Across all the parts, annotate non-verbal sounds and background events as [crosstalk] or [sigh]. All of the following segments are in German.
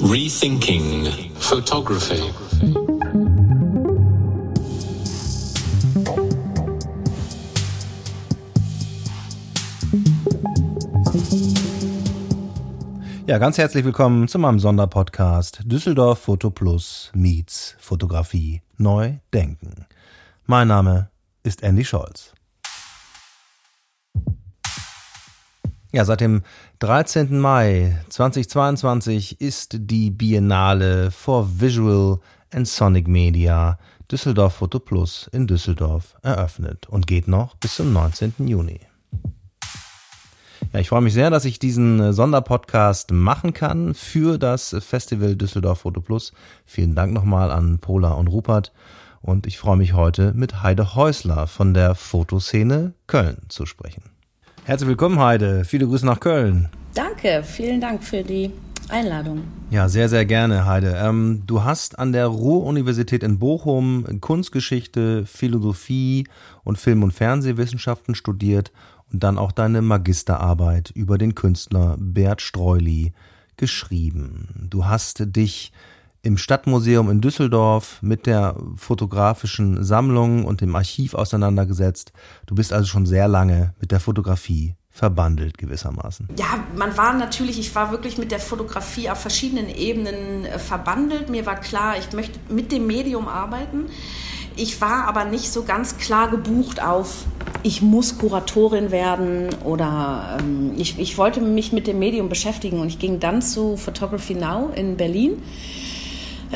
Rethinking Photography. Ja, ganz herzlich willkommen zu meinem Sonderpodcast Düsseldorf Foto Plus meets Fotografie neu denken. Mein Name ist Andy Scholz. Ja, seit dem 13. Mai 2022 ist die Biennale for Visual and Sonic Media Düsseldorf Photo Plus in Düsseldorf eröffnet und geht noch bis zum 19. Juni. Ja, ich freue mich sehr, dass ich diesen Sonderpodcast machen kann für das Festival Düsseldorf Photo Plus. Vielen Dank nochmal an Pola und Rupert. Und ich freue mich heute mit Heide Häusler von der Fotoszene Köln zu sprechen. Herzlich willkommen, Heide. Viele Grüße nach Köln. Danke, vielen Dank für die Einladung. Ja, sehr, sehr gerne, Heide. Ähm, du hast an der Ruhr-Universität in Bochum Kunstgeschichte, Philosophie und Film- und Fernsehwissenschaften studiert und dann auch deine Magisterarbeit über den Künstler Bert Streuli geschrieben. Du hast dich im Stadtmuseum in Düsseldorf mit der fotografischen Sammlung und dem Archiv auseinandergesetzt. Du bist also schon sehr lange mit der Fotografie verbandelt gewissermaßen. Ja, man war natürlich, ich war wirklich mit der Fotografie auf verschiedenen Ebenen äh, verbandelt. Mir war klar, ich möchte mit dem Medium arbeiten. Ich war aber nicht so ganz klar gebucht auf, ich muss Kuratorin werden oder ähm, ich, ich wollte mich mit dem Medium beschäftigen und ich ging dann zu Photography Now in Berlin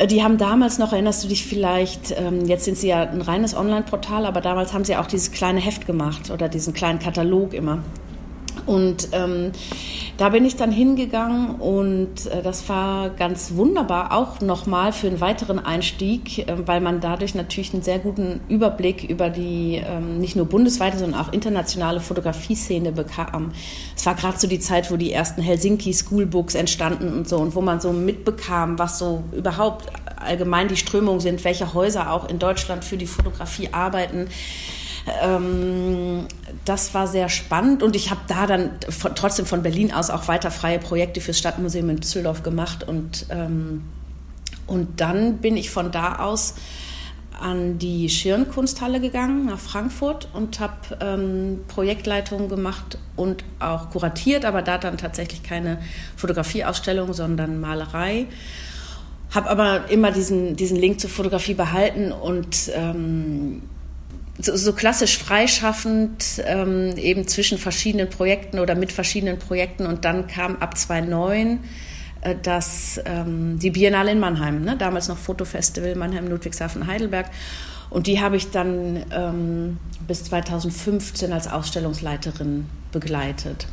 die haben damals noch, erinnerst du dich vielleicht, ähm, jetzt sind sie ja ein reines Online-Portal, aber damals haben sie auch dieses kleine Heft gemacht oder diesen kleinen Katalog immer. Und ähm, da bin ich dann hingegangen und äh, das war ganz wunderbar, auch nochmal für einen weiteren Einstieg, äh, weil man dadurch natürlich einen sehr guten Überblick über die ähm, nicht nur bundesweite, sondern auch internationale Fotografieszene bekam. Es war gerade so die Zeit, wo die ersten Helsinki Schoolbooks entstanden und so und wo man so mitbekam, was so überhaupt allgemein die Strömungen sind, welche Häuser auch in Deutschland für die Fotografie arbeiten. Ähm, das war sehr spannend und ich habe da dann von, trotzdem von Berlin aus auch weiter freie Projekte fürs Stadtmuseum in Düsseldorf gemacht und, ähm, und dann bin ich von da aus an die Schirnkunsthalle gegangen nach Frankfurt und habe ähm, Projektleitungen gemacht und auch kuratiert, aber da dann tatsächlich keine Fotografieausstellung, sondern Malerei. Habe aber immer diesen, diesen Link zur Fotografie behalten und ähm, so, so klassisch freischaffend ähm, eben zwischen verschiedenen Projekten oder mit verschiedenen Projekten und dann kam ab 2009 äh, das, ähm, die Biennale in Mannheim, ne? damals noch Fotofestival Mannheim, Ludwigshafen, Heidelberg und die habe ich dann ähm, bis 2015 als Ausstellungsleiterin begleitet.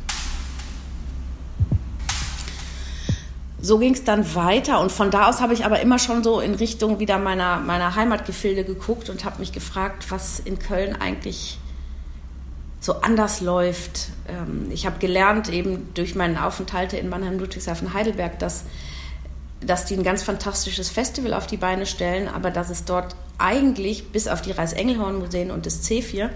So ging es dann weiter und von da aus habe ich aber immer schon so in Richtung wieder meiner, meiner Heimatgefilde geguckt und habe mich gefragt, was in Köln eigentlich so anders läuft. Ähm, ich habe gelernt eben durch meine Aufenthalte in Mannheim, Ludwigshafen, Heidelberg, dass, dass die ein ganz fantastisches Festival auf die Beine stellen, aber dass es dort eigentlich bis auf die Reis-Engelhorn-Museen und das C4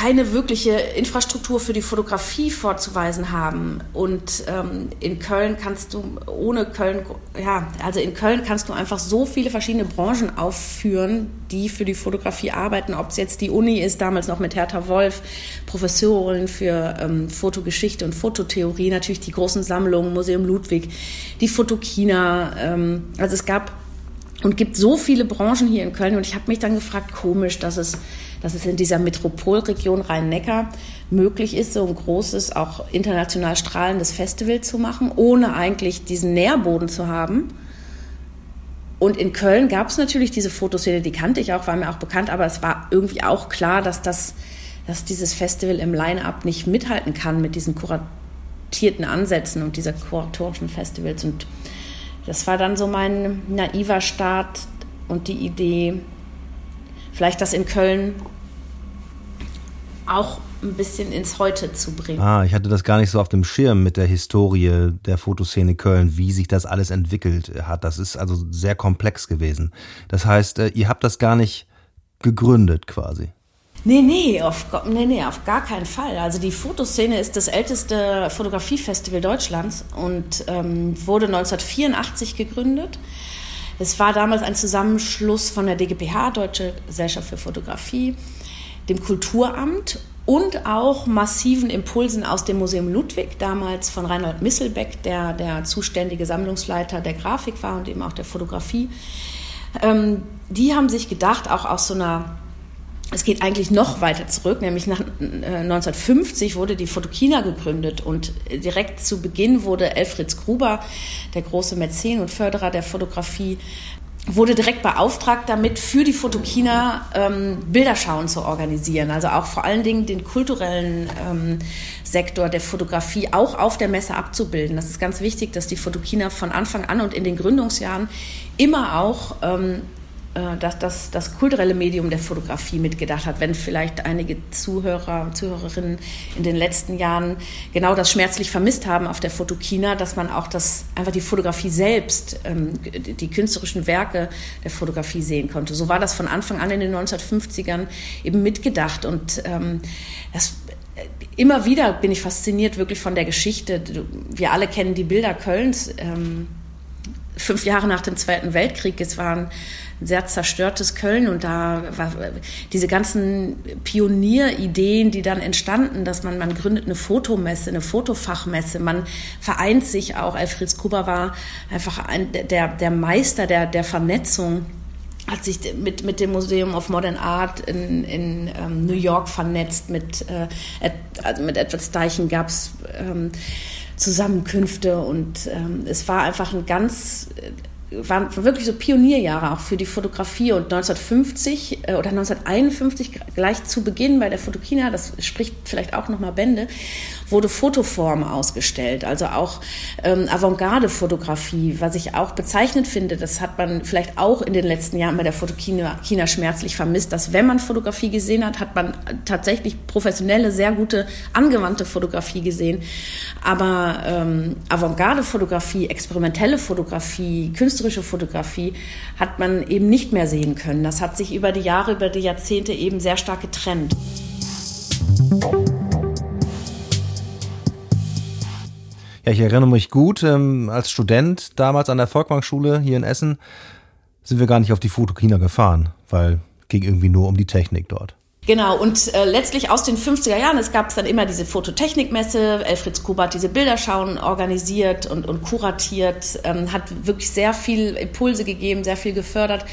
keine wirkliche Infrastruktur für die Fotografie vorzuweisen haben. Und ähm, in Köln kannst du ohne Köln, ja, also in Köln kannst du einfach so viele verschiedene Branchen aufführen, die für die Fotografie arbeiten. Ob es jetzt die Uni ist, damals noch mit Hertha Wolf, Professorin für ähm, Fotogeschichte und Fototheorie, natürlich die großen Sammlungen, Museum Ludwig, die Fotokina. Ähm, also es gab und gibt so viele Branchen hier in Köln. Und ich habe mich dann gefragt, komisch, dass es dass es in dieser Metropolregion Rhein-Neckar möglich ist, so ein großes, auch international strahlendes Festival zu machen, ohne eigentlich diesen Nährboden zu haben. Und in Köln gab es natürlich diese Fotoszene, die kannte ich auch, war mir auch bekannt, aber es war irgendwie auch klar, dass, das, dass dieses Festival im Line-Up nicht mithalten kann mit diesen kuratierten Ansätzen und dieser kuratorischen Festivals. Und das war dann so mein naiver Start und die Idee, vielleicht das in Köln auch ein bisschen ins Heute zu bringen. Ah, ich hatte das gar nicht so auf dem Schirm mit der Historie der Fotoszene Köln, wie sich das alles entwickelt hat. Das ist also sehr komplex gewesen. Das heißt, äh, ihr habt das gar nicht gegründet quasi. Nee, nee auf, nee, nee, auf gar keinen Fall. Also die Fotoszene ist das älteste Fotografiefestival Deutschlands und ähm, wurde 1984 gegründet. Es war damals ein Zusammenschluss von der DGPH, Deutsche Gesellschaft für Fotografie, dem Kulturamt und auch massiven Impulsen aus dem Museum Ludwig, damals von Reinhold Misselbeck, der der zuständige Sammlungsleiter der Grafik war und eben auch der Fotografie. Ähm, die haben sich gedacht, auch aus so einer es geht eigentlich noch weiter zurück, nämlich nach 1950 äh, wurde die Fotokina gegründet und direkt zu Beginn wurde Elfried Gruber, der große Mäzen und Förderer der Fotografie, wurde direkt beauftragt damit, für die Fotokina ähm, Bilderschauen zu organisieren. Also auch vor allen Dingen den kulturellen ähm, Sektor der Fotografie auch auf der Messe abzubilden. Das ist ganz wichtig, dass die Fotokina von Anfang an und in den Gründungsjahren immer auch ähm, äh, dass das, das kulturelle Medium der Fotografie mitgedacht hat. Wenn vielleicht einige Zuhörer und Zuhörerinnen in den letzten Jahren genau das schmerzlich vermisst haben auf der Fotokina, dass man auch das, einfach die Fotografie selbst, ähm, die künstlerischen Werke der Fotografie sehen konnte. So war das von Anfang an in den 1950ern eben mitgedacht und ähm, das äh, immer wieder bin ich fasziniert wirklich von der Geschichte. Wir alle kennen die Bilder Kölns. Ähm, fünf Jahre nach dem Zweiten Weltkrieg. Es war ein sehr zerstörtes Köln und da war diese ganzen Pionierideen, die dann entstanden, dass man, man gründet eine Fotomesse, eine Fotofachmesse, man vereint sich auch. Alfred Gruber war einfach ein, der, der Meister der, der Vernetzung hat sich mit, mit dem Museum of Modern Art in, in ähm, New York vernetzt. Mit, äh, also mit Edward Steichen gab es ähm, Zusammenkünfte und ähm, es war einfach ein ganz waren wirklich so Pionierjahre auch für die Fotografie und 1950 äh, oder 1951 gleich zu Beginn bei der Fotokina, das spricht vielleicht auch nochmal Bände, wurde Fotoform ausgestellt, also auch ähm, Avantgarde-Fotografie, was ich auch bezeichnend finde. Das hat man vielleicht auch in den letzten Jahren bei der Fotokina China schmerzlich vermisst, dass wenn man Fotografie gesehen hat, hat man tatsächlich professionelle, sehr gute, angewandte Fotografie gesehen. Aber ähm, Avantgarde-Fotografie, experimentelle Fotografie, künstlerische Fotografie hat man eben nicht mehr sehen können. Das hat sich über die Jahre, über die Jahrzehnte eben sehr stark getrennt. Ja, ich erinnere mich gut, ähm, als Student damals an der Volkmarkschule hier in Essen sind wir gar nicht auf die Fotokina gefahren, weil ging irgendwie nur um die Technik dort. Genau, und äh, letztlich aus den 50er Jahren, es gab dann immer diese Fototechnikmesse, Elfried Kuba hat diese Bilderschauen organisiert und, und kuratiert, ähm, hat wirklich sehr viel Impulse gegeben, sehr viel gefördert.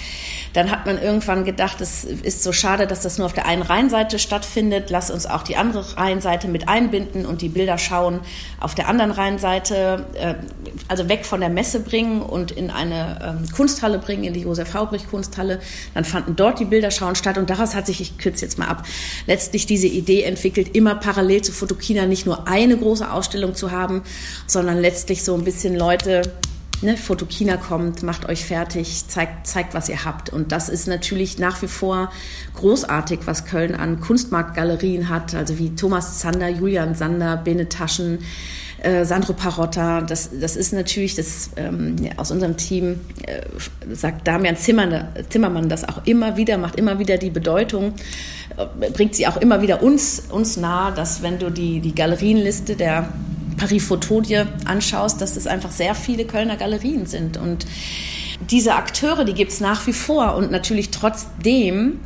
Dann hat man irgendwann gedacht, es ist so schade, dass das nur auf der einen Rheinseite stattfindet, lass uns auch die andere Rheinseite mit einbinden und die Bilderschauen auf der anderen Rheinseite, äh, also weg von der Messe bringen und in eine ähm, Kunsthalle bringen, in die Josef Haubrich Kunsthalle. Dann fanden dort die Bilderschauen statt und daraus hat sich, ich kürze jetzt mal ab, letztlich diese Idee entwickelt, immer parallel zu Fotokina nicht nur eine große Ausstellung zu haben, sondern letztlich so ein bisschen Leute Ne, Fotokina kommt, macht euch fertig, zeigt, zeigt, was ihr habt. Und das ist natürlich nach wie vor großartig, was Köln an Kunstmarktgalerien hat, also wie Thomas Zander, Julian Sander, Bene Taschen, äh, Sandro Parotta. Das, das ist natürlich, das ähm, ja, aus unserem Team äh, sagt Damian Zimmer, Zimmermann das auch immer wieder, macht immer wieder die Bedeutung, äh, bringt sie auch immer wieder uns, uns nahe, dass wenn du die, die Galerienliste der Paris Photo dir anschaust, dass es einfach sehr viele Kölner Galerien sind. Und diese Akteure, die gibt es nach wie vor. Und natürlich trotzdem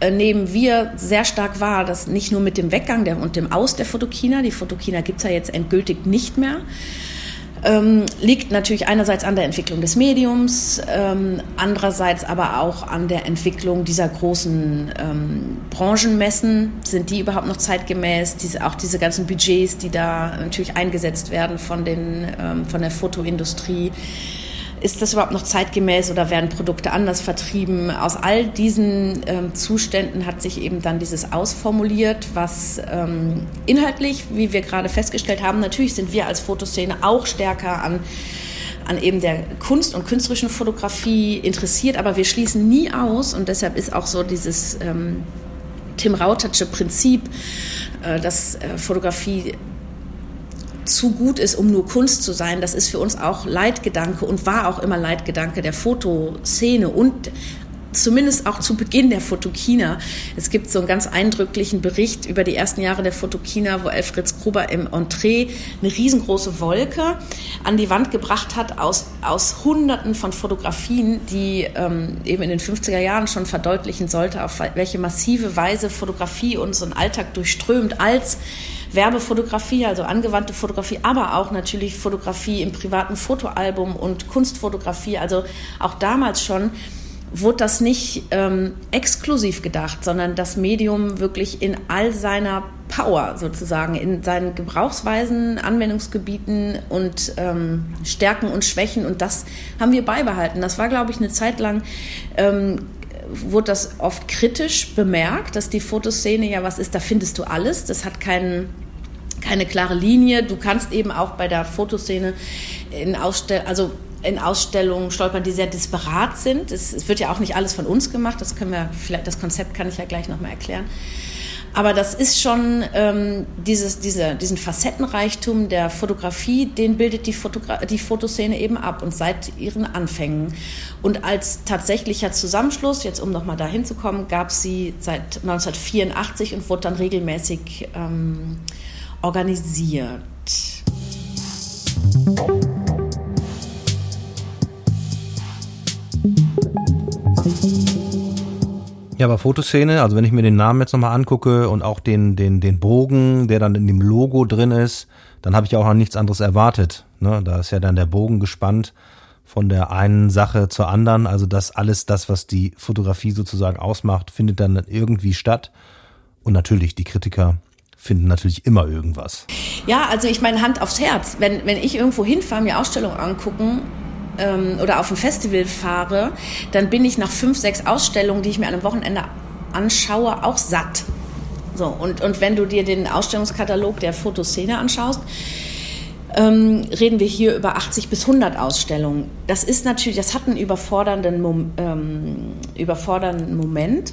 äh, nehmen wir sehr stark wahr, dass nicht nur mit dem Weggang der, und dem Aus der Fotokina, die Fotokina gibt es ja jetzt endgültig nicht mehr, ähm, liegt natürlich einerseits an der Entwicklung des Mediums, ähm, andererseits aber auch an der Entwicklung dieser großen ähm, Branchenmessen. Sind die überhaupt noch zeitgemäß? Diese, auch diese ganzen Budgets, die da natürlich eingesetzt werden von, den, ähm, von der Fotoindustrie ist das überhaupt noch zeitgemäß oder werden Produkte anders vertrieben? Aus all diesen ähm, Zuständen hat sich eben dann dieses ausformuliert, was ähm, inhaltlich, wie wir gerade festgestellt haben, natürlich sind wir als Fotoszene auch stärker an an eben der Kunst und künstlerischen Fotografie interessiert, aber wir schließen nie aus und deshalb ist auch so dieses ähm, Tim Rautertsche Prinzip, äh, dass äh, Fotografie zu gut ist, um nur Kunst zu sein. Das ist für uns auch Leitgedanke und war auch immer Leitgedanke der Fotoszene und zumindest auch zu Beginn der Fotokina. Es gibt so einen ganz eindrücklichen Bericht über die ersten Jahre der Fotokina, wo Elfried Gruber im Entree eine riesengroße Wolke an die Wand gebracht hat aus, aus Hunderten von Fotografien, die ähm, eben in den 50er Jahren schon verdeutlichen sollte, auf welche massive Weise Fotografie unseren Alltag durchströmt als Werbefotografie, also angewandte Fotografie, aber auch natürlich Fotografie im privaten Fotoalbum und Kunstfotografie. Also auch damals schon wurde das nicht ähm, exklusiv gedacht, sondern das Medium wirklich in all seiner Power sozusagen, in seinen Gebrauchsweisen, Anwendungsgebieten und ähm, Stärken und Schwächen. Und das haben wir beibehalten. Das war, glaube ich, eine Zeit lang. Ähm, wurde das oft kritisch bemerkt, dass die Fotoszene ja was ist, da findest du alles. Das hat keinen keine klare Linie. Du kannst eben auch bei der Fotoszene in Ausstell also in Ausstellungen stolpern, die sehr disparat sind. Es, es, wird ja auch nicht alles von uns gemacht. Das können wir vielleicht, das Konzept kann ich ja gleich nochmal erklären. Aber das ist schon ähm, dieses, diese, diesen Facettenreichtum der Fotografie, den bildet die, Fotogra die Fotoszene eben ab und seit ihren Anfängen. Und als tatsächlicher Zusammenschluss, jetzt um nochmal dahin zu kommen, gab es sie seit 1984 und wurde dann regelmäßig ähm, organisiert. Ja, aber Fotoszene, also wenn ich mir den Namen jetzt nochmal angucke und auch den, den, den Bogen, der dann in dem Logo drin ist, dann habe ich auch an nichts anderes erwartet. Ne? Da ist ja dann der Bogen gespannt von der einen Sache zur anderen. Also das alles, das, was die Fotografie sozusagen ausmacht, findet dann irgendwie statt. Und natürlich, die Kritiker finden natürlich immer irgendwas. Ja, also ich meine Hand aufs Herz. Wenn, wenn ich irgendwo hinfahre, mir Ausstellungen angucken ähm, oder auf ein Festival fahre, dann bin ich nach fünf, sechs Ausstellungen, die ich mir an einem Wochenende anschaue, auch satt. So, und, und wenn du dir den Ausstellungskatalog der Fotoszene anschaust, ähm, reden wir hier über 80 bis 100 Ausstellungen. Das ist natürlich, das hat einen überfordernden, ähm, überfordernden Moment.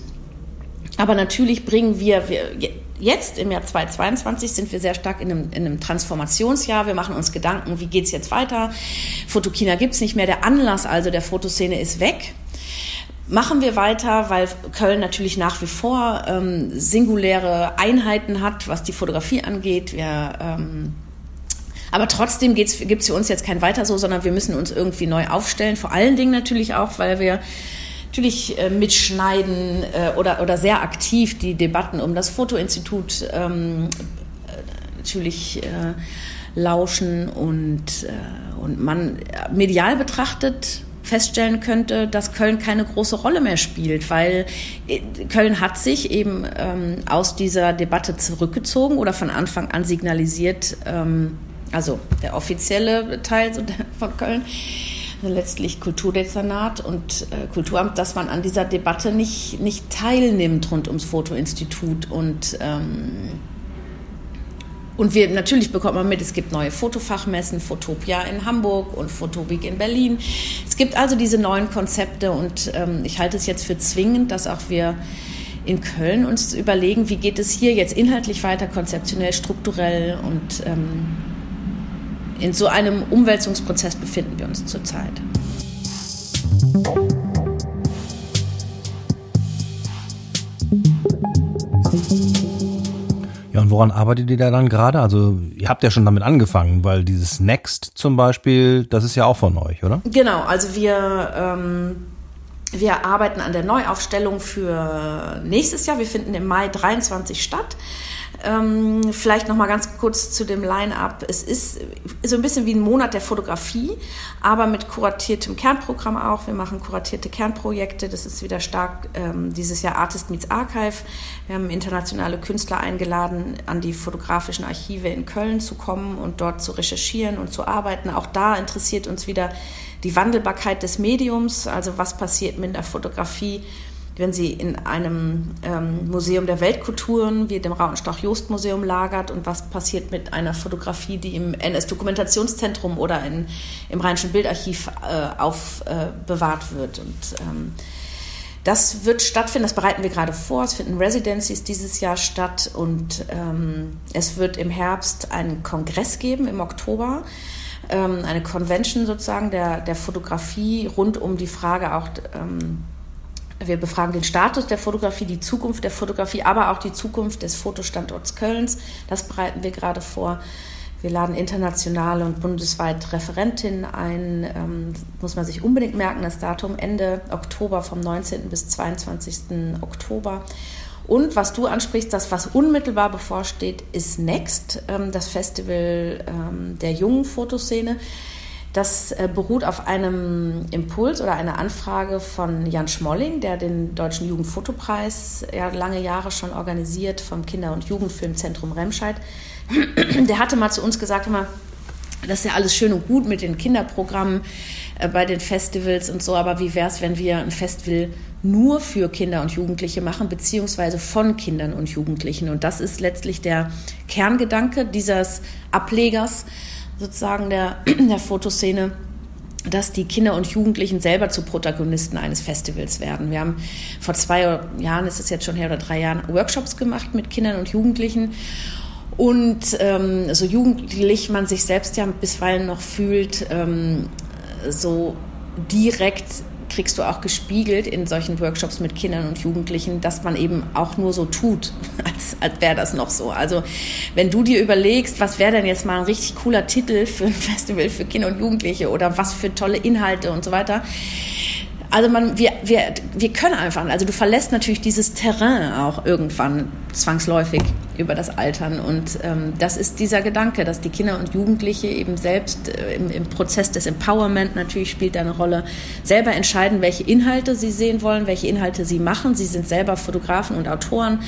Aber natürlich bringen wir, wir jetzt im Jahr 2022 sind wir sehr stark in einem, in einem Transformationsjahr. Wir machen uns Gedanken, wie geht es jetzt weiter? Fotokina gibt es nicht mehr. Der Anlass also der Fotoszene ist weg. Machen wir weiter, weil Köln natürlich nach wie vor ähm, singuläre Einheiten hat, was die Fotografie angeht. Wir, ähm, aber trotzdem gibt es für uns jetzt kein Weiter so, sondern wir müssen uns irgendwie neu aufstellen. Vor allen Dingen natürlich auch, weil wir natürlich äh, mitschneiden äh, oder, oder sehr aktiv die Debatten um das Fotoinstitut ähm, äh, natürlich äh, lauschen und, äh, und man medial betrachtet feststellen könnte, dass Köln keine große Rolle mehr spielt, weil äh, Köln hat sich eben ähm, aus dieser Debatte zurückgezogen oder von Anfang an signalisiert, ähm, also der offizielle Teil von Köln, letztlich Kulturdezernat und äh, Kulturamt, dass man an dieser Debatte nicht, nicht teilnimmt rund ums Fotoinstitut. Und, ähm, und wir natürlich bekommt man mit, es gibt neue Fotofachmessen, Fotopia in Hamburg und Fotobik in Berlin. Es gibt also diese neuen Konzepte und ähm, ich halte es jetzt für zwingend, dass auch wir in Köln uns überlegen, wie geht es hier jetzt inhaltlich weiter, konzeptionell, strukturell und ähm, in so einem Umwälzungsprozess befinden wir uns zurzeit. Ja, und woran arbeitet ihr da dann gerade? Also, ihr habt ja schon damit angefangen, weil dieses Next zum Beispiel, das ist ja auch von euch, oder? Genau, also wir, ähm, wir arbeiten an der Neuaufstellung für nächstes Jahr. Wir finden im Mai 23 statt. Ähm, vielleicht noch mal ganz kurz zu dem Line-up. Es ist so ein bisschen wie ein Monat der Fotografie, aber mit kuratiertem Kernprogramm auch. Wir machen kuratierte Kernprojekte. Das ist wieder stark ähm, dieses Jahr Artist Meets Archive. Wir haben internationale Künstler eingeladen, an die fotografischen Archive in Köln zu kommen und dort zu recherchieren und zu arbeiten. Auch da interessiert uns wieder die Wandelbarkeit des Mediums, also was passiert mit der Fotografie wenn sie in einem ähm, Museum der Weltkulturen wie dem Rautenstrauch-Jost-Museum lagert und was passiert mit einer Fotografie, die im NS-Dokumentationszentrum oder in, im Rheinischen Bildarchiv äh, aufbewahrt äh, wird. Und ähm, das wird stattfinden, das bereiten wir gerade vor. Es finden Residencies dieses Jahr statt und ähm, es wird im Herbst einen Kongress geben, im Oktober ähm, eine Convention sozusagen der, der Fotografie rund um die Frage auch ähm, Wir befragen den Status der Fotografie, die Zukunft der Fotografie, aber auch die Zukunft des Fotostandorts Kölns. Das bereiten wir gerade vor. Wir laden internationale und bundesweit Referentinnen ein. Ähm, muss man sich unbedingt merken, das Datum Ende Oktober vom 19. bis 22. Oktober. Und was du ansprichst, das, was unmittelbar bevorsteht, ist Next, ähm, das Festival ähm, der jungen Fotoszene. Das äh, beruht auf einem Impuls oder einer Anfrage von Jan Schmolling, der den Deutschen Jugendfotopreis ja lange Jahre schon organisiert vom Kinder- und Jugendfilmzentrum Remscheid. [clears throat] der hatte mal zu uns gesagt, immer, das ist ja alles schön und gut mit den Kinderprogrammen äh, bei den Festivals und so, aber wie wäre es, wenn wir ein Festival nur für Kinder und Jugendliche machen, beziehungsweise von Kindern und Jugendlichen? Und das ist letztlich der Kerngedanke dieses Ablegers sozusagen der, [clears throat] der Fotoszene dass die Kinder und Jugendlichen selber zu Protagonisten eines Festivals werden. Wir haben vor zwei Jahren, ist es jetzt schon her oder drei Jahren, Workshops gemacht mit Kindern und Jugendlichen und ähm, so jugendlich man sich selbst ja bisweilen noch fühlt, ähm, so direkt kriegst du auch gespiegelt in solchen Workshops mit Kindern und Jugendlichen, dass man eben auch nur so tut, [laughs] als, als wäre das noch so. Also wenn du dir überlegst, was wäre denn jetzt mal ein richtig cooler Titel für ein [laughs] Festival für Kinder und Jugendliche oder was für tolle Inhalte und so weiter, also man, wir, wir, wir können einfach, also du verlässt natürlich dieses Terrain auch irgendwann zwangsläufig über das Altern. Und ähm, das ist dieser Gedanke, dass die Kinder und Jugendliche eben selbst äh, im, im, Prozess des Empowerment natürlich spielt eine Rolle, selber entscheiden, welche Inhalte sie sehen wollen, welche Inhalte sie machen. Sie sind selber Fotografen und Autoren,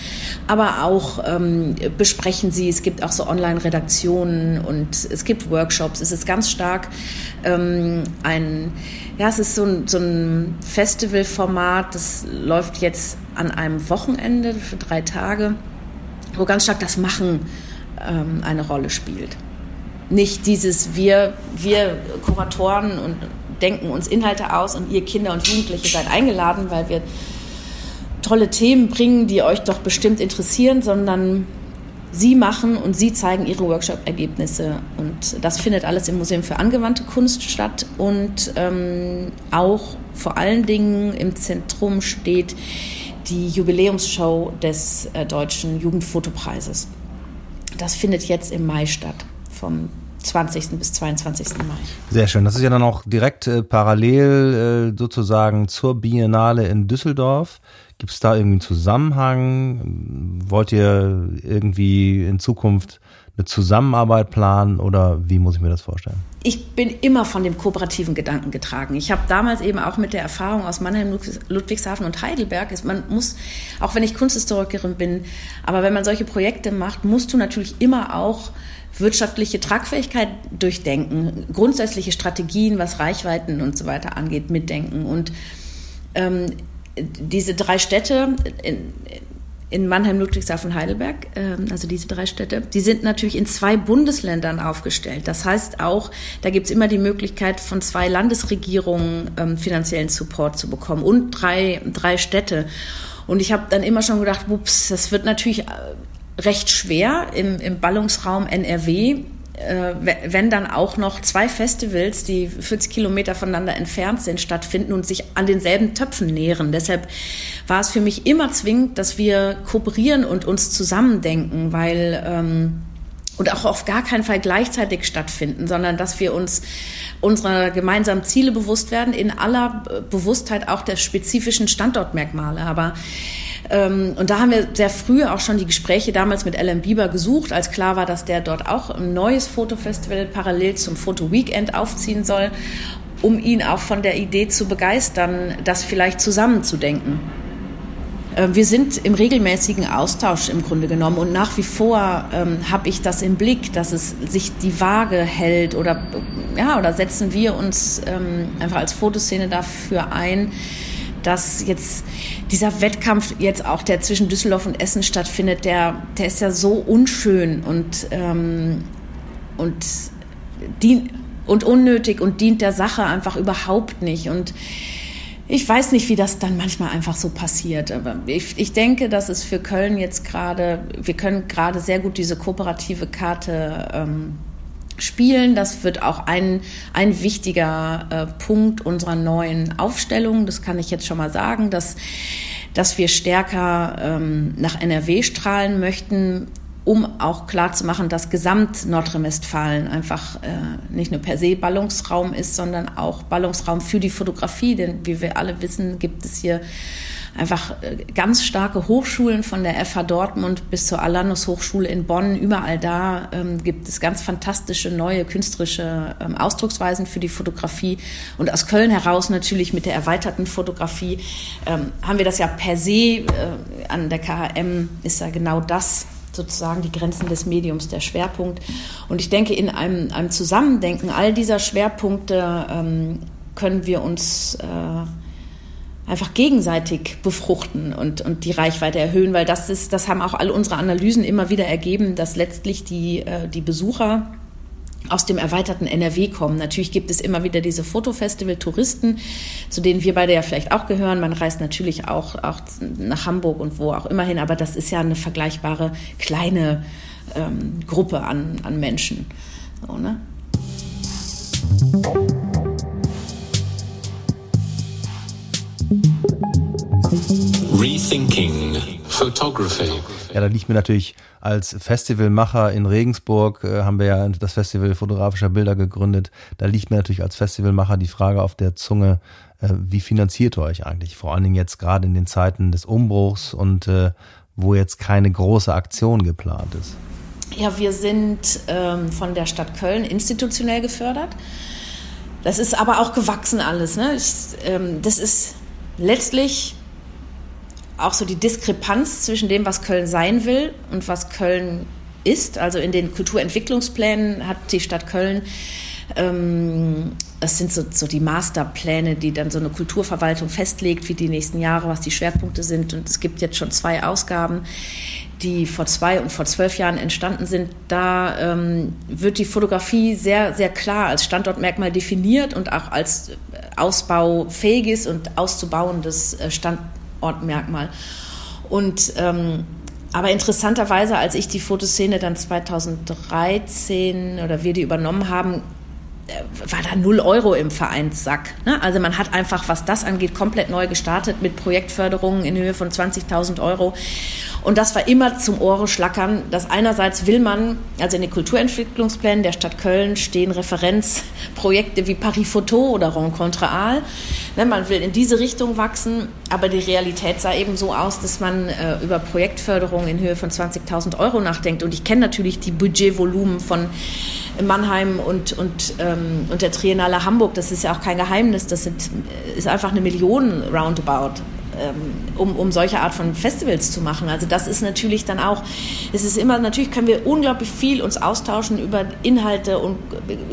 aber auch ähm, besprechen sie. Es gibt auch so Online-Redaktionen und es gibt Workshops. Es ist ganz stark ähm, ein ja, es ist so ein, so ein Festivalformat, das läuft jetzt an einem Wochenende für drei Tage, wo ganz stark das Machen ähm, eine Rolle spielt. Nicht dieses wir, wir Kuratoren und denken uns Inhalte aus und ihr Kinder und Jugendliche seid eingeladen, weil wir tolle Themen bringen, die euch doch bestimmt interessieren, sondern Sie machen und Sie zeigen Ihre Workshop-Ergebnisse. Und das findet alles im Museum für angewandte Kunst statt. Und ähm, auch vor allen Dingen im Zentrum steht die Jubiläumsshow des äh, Deutschen Jugendfotopreises. Das findet jetzt im Mai statt, vom 20. bis 22. Mai. Sehr schön. Das ist ja dann auch direkt äh, parallel äh, sozusagen zur Biennale in Düsseldorf. Gibt es da irgendwie einen Zusammenhang? Wollt ihr irgendwie in Zukunft eine Zusammenarbeit planen oder wie muss ich mir das vorstellen? Ich bin immer von dem kooperativen Gedanken getragen. Ich habe damals eben auch mit der Erfahrung aus Mannheim, Ludwigshafen und Heidelberg, ist, man muss, auch wenn ich Kunsthistorikerin bin, aber wenn man solche Projekte macht, musst du natürlich immer auch wirtschaftliche Tragfähigkeit durchdenken, grundsätzliche Strategien, was Reichweiten und so weiter angeht, mitdenken. Und ähm, diese drei Städte in, in Mannheim, Ludwigshafen, Heidelberg, ähm, also diese drei Städte, die sind natürlich in zwei Bundesländern aufgestellt. Das heißt auch, da gibt es immer die Möglichkeit, von zwei Landesregierungen ähm, finanziellen Support zu bekommen und drei, drei Städte. Und ich habe dann immer schon gedacht, ups, das wird natürlich äh, recht schwer im, im Ballungsraum NRW wenn dann auch noch zwei Festivals, die 40 Kilometer voneinander entfernt sind, stattfinden und sich an denselben Töpfen nähren. Deshalb war es für mich immer zwingend, dass wir kooperieren und uns zusammendenken, weil ähm, und auch auf gar keinen Fall gleichzeitig stattfinden, sondern dass wir uns unserer gemeinsamen Ziele bewusst werden, in aller Bewusstheit auch der spezifischen Standortmerkmale. Aber und da haben wir sehr früh auch schon die Gespräche damals mit Alan Bieber gesucht, als klar war, dass der dort auch ein neues Fotofestival parallel zum Foto Weekend aufziehen soll, um ihn auch von der Idee zu begeistern, das vielleicht zusammenzudenken. Äh, wir sind im regelmäßigen Austausch im Grunde genommen und nach wie vor ähm, habe ich das im Blick, dass es sich die Waage hält oder ja oder setzen wir uns ähm, einfach als Fotoszene dafür ein, dass jetzt dieser Wettkampf jetzt auch, der zwischen Düsseldorf und Essen stattfindet, der, der ist ja so unschön und, ähm, und, dient, und unnötig und dient der Sache einfach überhaupt nicht. Und ich weiß nicht, wie das dann manchmal einfach so passiert. Aber ich, ich denke, dass es für Köln jetzt gerade, wir können gerade sehr gut diese kooperative Karte ähm, spielen. Das wird auch ein, ein wichtiger äh, Punkt unserer neuen Aufstellung. Das kann ich jetzt schon mal sagen, dass, dass wir stärker ähm, nach NRW strahlen möchten um auch klarzumachen, dass Gesamt Nordrhein-Westfalen einfach äh, nicht nur per se Ballungsraum ist, sondern auch Ballungsraum für die Fotografie. Denn wie wir alle wissen, gibt es hier einfach äh, ganz starke Hochschulen von der FH Dortmund bis zur Alanus Hochschule in Bonn. Überall da ähm, gibt es ganz fantastische neue künstlerische ähm, Ausdrucksweisen für die Fotografie. Und aus Köln heraus natürlich mit der erweiterten Fotografie ähm, haben wir das ja per se äh, an der KHM ist ja genau das sozusagen die Grenzen des Mediums der Schwerpunkt. Und ich denke, in einem, einem Zusammendenken all dieser Schwerpunkte ähm, können wir uns äh, einfach gegenseitig befruchten und, und die Reichweite erhöhen, weil das ist, das haben auch all unsere Analysen immer wieder ergeben, dass letztlich die, äh, die Besucher aus dem erweiterten NRW kommen. Natürlich gibt es immer wieder diese Fotofestival-Touristen, zu denen wir beide ja vielleicht auch gehören. Man reist natürlich auch, auch nach Hamburg und wo auch immer hin, aber das ist ja eine vergleichbare kleine ähm, Gruppe an, an Menschen. So, ne? Rethinking Photography. Ja, da liegt mir natürlich als Festivalmacher in Regensburg, äh, haben wir ja das Festival fotografischer Bilder gegründet. Da liegt mir natürlich als Festivalmacher die Frage auf der Zunge, äh, wie finanziert ihr euch eigentlich? Vor allen Dingen jetzt gerade in den Zeiten des Umbruchs und äh, wo jetzt keine große Aktion geplant ist. Ja, wir sind ähm, von der Stadt Köln institutionell gefördert. Das ist aber auch gewachsen alles. Ne? Ich, ähm, das ist letztlich auch so die Diskrepanz zwischen dem, was Köln sein will und was Köln ist. Also in den Kulturentwicklungsplänen hat die Stadt Köln, ähm, das sind so, so die Masterpläne, die dann so eine Kulturverwaltung festlegt, wie die nächsten Jahre, was die Schwerpunkte sind. Und es gibt jetzt schon zwei Ausgaben, die vor zwei und vor zwölf Jahren entstanden sind. Da ähm, wird die Fotografie sehr, sehr klar als Standortmerkmal definiert und auch als ausbaufähiges und auszubauendes äh, Standortmerkmal Ortmerkmal. Und ähm, aber interessanterweise, als ich die Fotoszene dann 2013 oder wir die übernommen haben, äh, war da null Euro im Vereinssack. Ne? Also man hat einfach, was das angeht, komplett neu gestartet mit Projektförderungen in Höhe von 20.000 Euro. Und das war immer zum Ohre schlackern, dass einerseits will man, also in den Kulturentwicklungsplänen der Stadt Köln stehen Referenzprojekte wie Paris Photo oder Rencontre Aal. Ne, man will in diese Richtung wachsen, aber die Realität sah eben so aus, dass man äh, über Projektförderung in Höhe von 20.000 Euro nachdenkt. Und ich kenne natürlich die Budgetvolumen von Mannheim und, und, ähm, und der Triennale Hamburg. Das ist ja auch kein Geheimnis. Das sind, ist einfach eine Million roundabout. Ähm, um, um solche Art von Festivals zu machen. Also das ist natürlich dann auch, es ist immer, natürlich können wir unglaublich viel uns austauschen über Inhalte und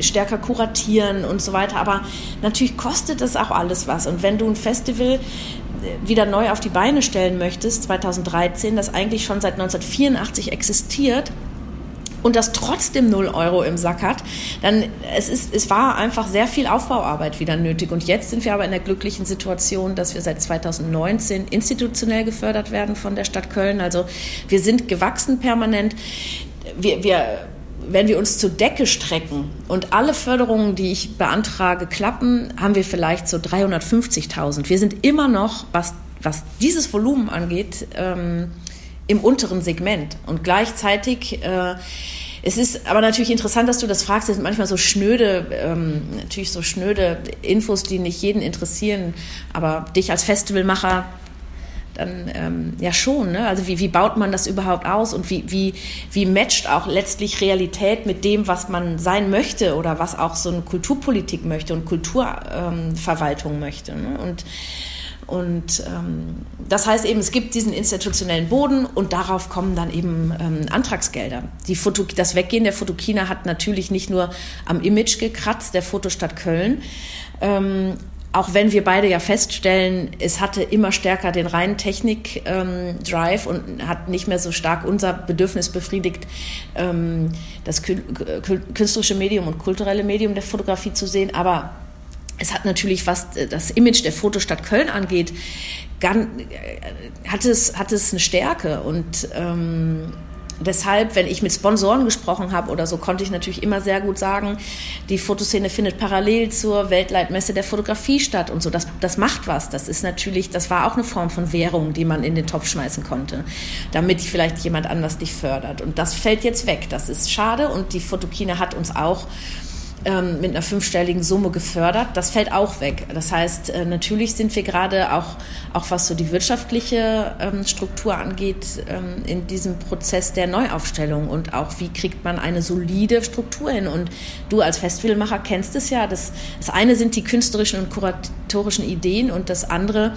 stärker kuratieren und so weiter, aber natürlich kostet das auch alles was. Und wenn du ein Festival äh, wieder neu auf die Beine stellen möchtest, 2013, das eigentlich schon seit 1984 existiert, und das trotzdem 0 Euro im Sack hat, dann es, ist, es war einfach sehr viel Aufbauarbeit wieder nötig. Und jetzt sind wir aber in der glücklichen Situation, dass wir seit 2019 institutionell gefördert werden von der Stadt Köln. Also wir sind gewachsen permanent. Wir, wir wenn wir uns zur Decke strecken und alle Förderungen, die ich beantrage, klappen, haben wir vielleicht so 350.000. Wir sind immer noch, was, was dieses Volumen angeht, ähm, im unteren Segment. Und gleichzeitig, äh, es ist aber natürlich interessant, dass du das fragst. Es sind manchmal so schnöde, ähm, natürlich so schnöde Infos, die nicht jeden interessieren. Aber dich als Festivalmacher dann ähm, ja schon. Ne? Also wie, wie baut man das überhaupt aus und wie, wie, wie matcht auch letztlich Realität mit dem, was man sein möchte oder was auch so eine Kulturpolitik möchte und Kulturverwaltung ähm, möchte. Ne? Und und ähm, das heißt eben, es gibt diesen institutionellen Boden und darauf kommen dann eben ähm, Antragsgelder. Die Foto, das Weggehen der Fotokina hat natürlich nicht nur am Image gekratzt, der Fotostadt Köln. Ähm, auch wenn wir beide ja feststellen, es hatte immer stärker den reinen Technik-Drive ähm, und hat nicht mehr so stark unser Bedürfnis befriedigt, ähm, das künstlerische Medium und kulturelle Medium der Fotografie zu sehen. Aber es hat natürlich, was äh, das Image der Fotostadt Köln angeht, äh, hat, es, hat es eine Stärke. Und ähm, deshalb, wenn ich mit Sponsoren gesprochen habe oder so, konnte ich natürlich immer sehr gut sagen, die Fotoszene findet parallel zur Weltleitmesse der Fotografie statt und so. Das, das macht was. Das ist natürlich, das war auch eine Form von Währung, die man in den Topf schmeißen konnte, damit vielleicht jemand anders dich fördert. Und das fällt jetzt weg. Das ist schade und die Fotokine hat uns auch ähm, mit einer fünfstelligen Summe gefördert. Das fällt auch weg. Das heißt, äh, natürlich sind wir gerade auch, auch was so die wirtschaftliche ähm, Struktur angeht, ähm, in diesem Prozess der Neuaufstellung und auch wie kriegt man eine solide Struktur hin. Und du als Festivalmacher kennst es ja. Das, das eine sind die künstlerischen und kuratorischen Ideen und das andere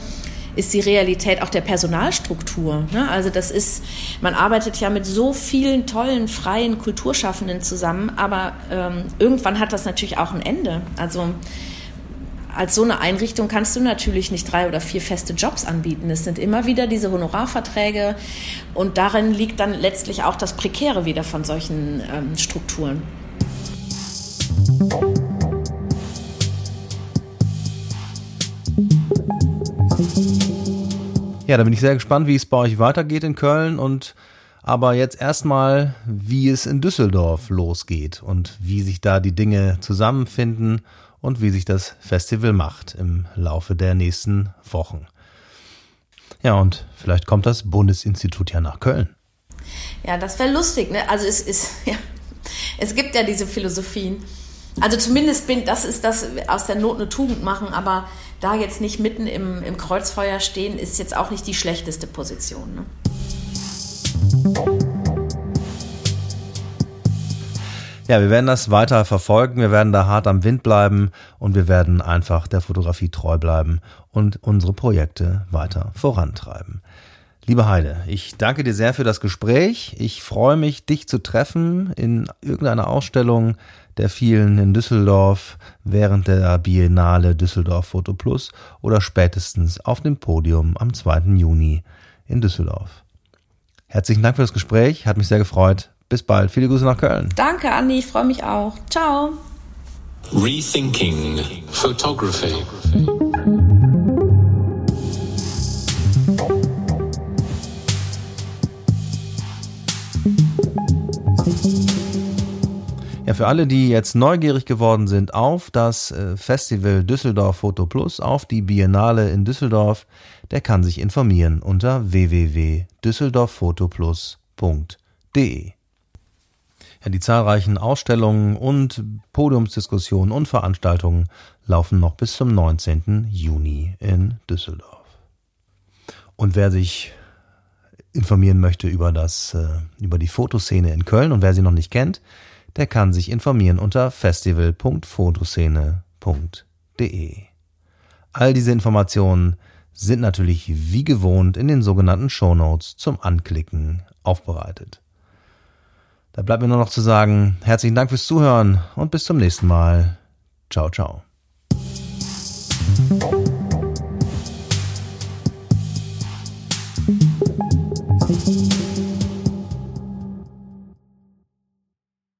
ist die Realität auch der Personalstruktur. Ne? Also das ist, man arbeitet ja mit so vielen tollen, freien Kulturschaffenden zusammen, aber ähm, irgendwann hat das natürlich auch ein Ende. Also als so eine Einrichtung kannst du natürlich nicht drei oder vier feste Jobs anbieten. Es sind immer wieder diese Honorarverträge und darin liegt dann letztlich auch das Prekäre wieder von solchen ähm, Strukturen. Ja, da bin ich sehr gespannt, wie es bei euch weitergeht in Köln und aber jetzt erstmal, wie es in Düsseldorf losgeht und wie sich da die Dinge zusammenfinden und wie sich das Festival macht im Laufe der nächsten Wochen. Ja, und vielleicht kommt das Bundesinstitut ja nach Köln. Ja, das wäre lustig, ne? Also es ist, [laughs] ja, es gibt ja diese Philosophien. Also zumindest bin, das ist das aus der Not eine Tugend machen, aber da jetzt nicht mitten im, im Kreuzfeuer stehen, ist jetzt auch nicht die schlechteste Position. Ne? Ja, wir werden das weiter verfolgen, wir werden da hart am Wind bleiben und wir werden einfach der Fotografie treu bleiben und unsere Projekte weiter vorantreiben. Liebe Heide, ich danke dir sehr für das Gespräch. Ich freue mich, dich zu treffen in irgendeiner Ausstellung der vielen in Düsseldorf während der Biennale Düsseldorf Foto Plus oder spätestens auf dem Podium am 2. Juni in Düsseldorf. Herzlichen Dank für das Gespräch, hat mich sehr gefreut. Bis bald. Viele Grüße nach Köln. Danke, Andi, ich freue mich auch. Ciao. Rethinking Photography. Ja, für alle, die jetzt neugierig geworden sind auf das äh, Festival Düsseldorf Foto Plus, auf die Biennale in Düsseldorf, der kann sich informieren unter www.düsseldorffotoplus.de. Ja, die zahlreichen Ausstellungen und Podiumsdiskussionen und Veranstaltungen laufen noch bis zum 19. Juni in Düsseldorf. Und wer sich informieren möchte über das, äh, über die Fotoszene in Köln und wer sie noch nicht kennt, der kann sich informieren unter festival.fotoszene.de. All diese Informationen sind natürlich wie gewohnt in den sogenannten Shownotes zum Anklicken aufbereitet. Da bleibt mir nur noch zu sagen, herzlichen Dank fürs Zuhören und bis zum nächsten Mal. Ciao, ciao.